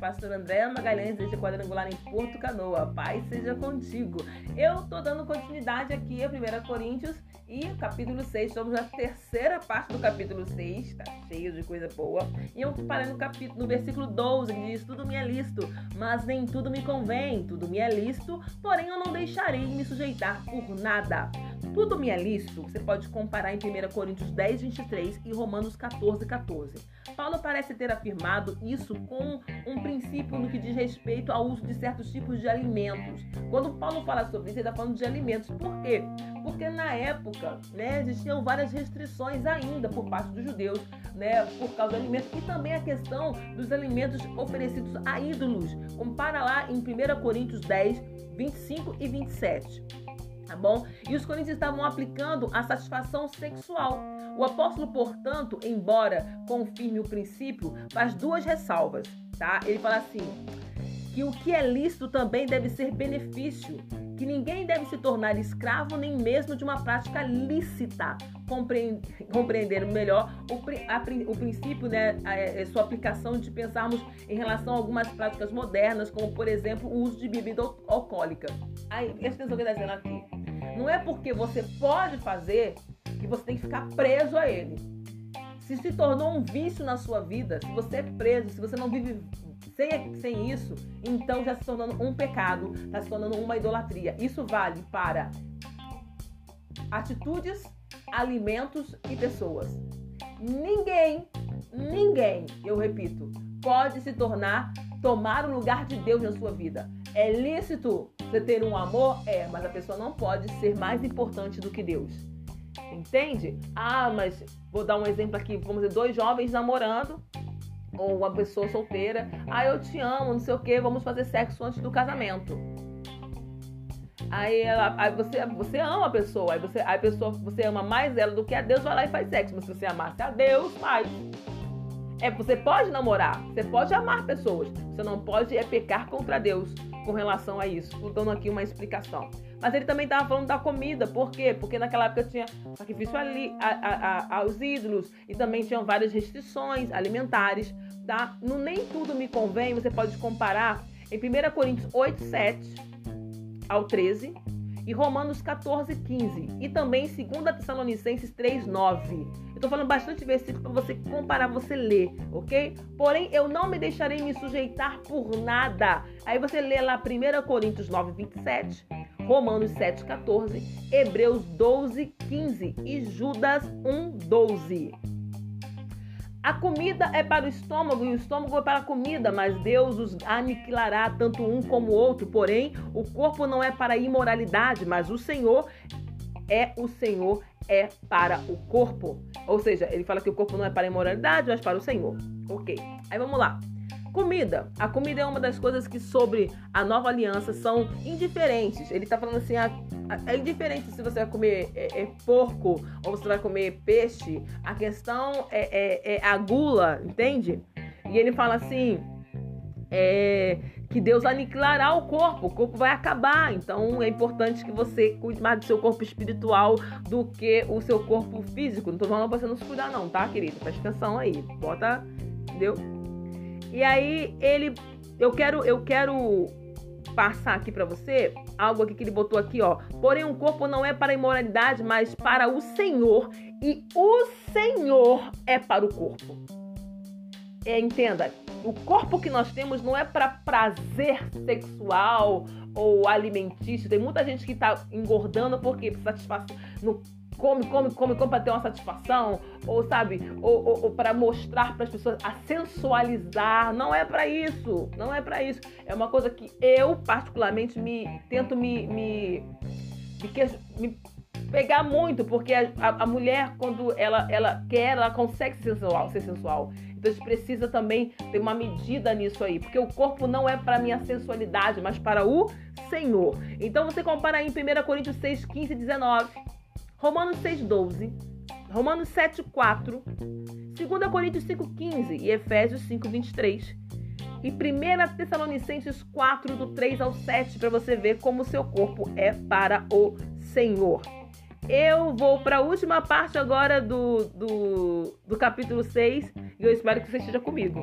pastora Andréa Magalhães, desde Quadrangular em Porto Canoa. Paz seja contigo. Eu tô dando continuidade aqui a 1 Coríntios e capítulo 6. Estamos na terceira parte do capítulo 6, tá cheio de coisa boa. E eu parei no capítulo, no versículo 12, que diz: Tudo me é lícito, mas nem tudo me convém. Tudo me é lícito, porém eu não deixarei me sujeitar por nada. Tudo me é lícito, você pode comparar em 1 Coríntios 10, 23 e Romanos 14, 14. Paulo parece ter afirmado isso com um princípio no que diz respeito ao uso de certos tipos de alimentos. Quando Paulo fala sobre isso, ele está falando de alimentos. Por quê? Porque na época, né, existiam várias restrições ainda por parte dos judeus, né, por causa dos alimentos e também a questão dos alimentos oferecidos a ídolos. Compara lá em 1 Coríntios 10, 25 e 27 tá bom? E os coríntios estavam aplicando a satisfação sexual. O apóstolo, portanto, embora confirme o princípio, faz duas ressalvas, tá? Ele fala assim: que o que é lícito também deve ser benefício, que ninguém deve se tornar escravo nem mesmo de uma prática lícita. Compreender melhor o, princípio, né, a, sua aplicação de pensarmos em relação a algumas práticas modernas, como por exemplo o uso de bebida alcoólica. Aí, presta atenção que está dizendo aqui. Não é porque você pode fazer que você tem que ficar preso a ele. Se se tornou um vício na sua vida, se você é preso, se você não vive sem, sem isso, então já se tornando um pecado, está se tornando uma idolatria. Isso vale para atitudes, alimentos e pessoas. Ninguém, ninguém, eu repito, pode se tornar, tomar o lugar de Deus na sua vida. É lícito você ter um amor? É, mas a pessoa não pode ser mais importante do que Deus. Entende? Ah, mas vou dar um exemplo aqui. Vamos dizer, dois jovens namorando, ou uma pessoa solteira. Ah, eu te amo, não sei o que, vamos fazer sexo antes do casamento. Aí, ela, aí você, você ama a pessoa, aí você, aí a pessoa, você ama mais ela do que a Deus, vai lá e faz sexo. Mas se você amasse a Deus, faz. É, você pode namorar, você pode amar pessoas, você não pode é pecar contra Deus com relação a isso. Estou dando aqui uma explicação. Mas ele também estava falando da comida, por quê? Porque naquela época tinha sacrifício ali, a, a, a, aos ídolos e também tinham várias restrições alimentares, tá? No Nem Tudo Me Convém, você pode comparar em 1 Coríntios 8, 7 ao 13 e Romanos 14, 15 e também 2 Tessalonicenses 3, 9. Eu tô falando bastante versículo para você comparar, você ler, ok? Porém, eu não me deixarei me sujeitar por nada. Aí você lê lá 1 Coríntios 9, 27, Romanos 7, 14, Hebreus 12, 15 e Judas 1, 12. A comida é para o estômago e o estômago é para a comida, mas Deus os aniquilará tanto um como o outro. Porém, o corpo não é para a imoralidade, mas o Senhor é o Senhor é para o corpo. Ou seja, ele fala que o corpo não é para a imoralidade, mas para o Senhor. Ok. Aí vamos lá. Comida. A comida é uma das coisas que sobre a nova aliança são indiferentes. Ele está falando assim, a, a, é indiferente se você vai comer é, é, porco ou você vai comer peixe. A questão é, é, é a gula, entende? E ele fala assim, é, que Deus aniquilará o corpo, o corpo vai acabar. Então é importante que você cuide mais do seu corpo espiritual do que o seu corpo físico. Não tô falando pra você não se cuidar, não, tá, querido? Presta atenção aí. Bota, entendeu? E aí ele eu quero eu quero passar aqui para você algo aqui que ele botou aqui, ó. Porém, o corpo não é para a imoralidade, mas para o Senhor, e o Senhor é para o corpo. É, entenda, o corpo que nós temos não é para prazer sexual ou alimentício. Tem muita gente que está engordando porque satisfação no come, come, come, come para ter uma satisfação, ou sabe, ou, ou, ou para mostrar para as pessoas, a sensualizar. Não é para isso, não é para isso. É uma coisa que eu particularmente me tento me, me, me, me pegar muito, porque a, a, mulher quando ela, ela quer, ela consegue ser sensual, ser sensual. Então a gente precisa também ter uma medida nisso aí, porque o corpo não é para minha sensualidade, mas para o Senhor. Então você compara aí em 1 Coríntios 6, 15 e 19. Romanos 6,12, Romanos 7,4, 2 Coríntios 5,15 e Efésios 5,23. E 1 Tessalonicenses 4, do 3 ao 7, para você ver como o seu corpo é para o Senhor. Eu vou para a última parte agora do, do, do capítulo 6 e eu espero que você esteja comigo.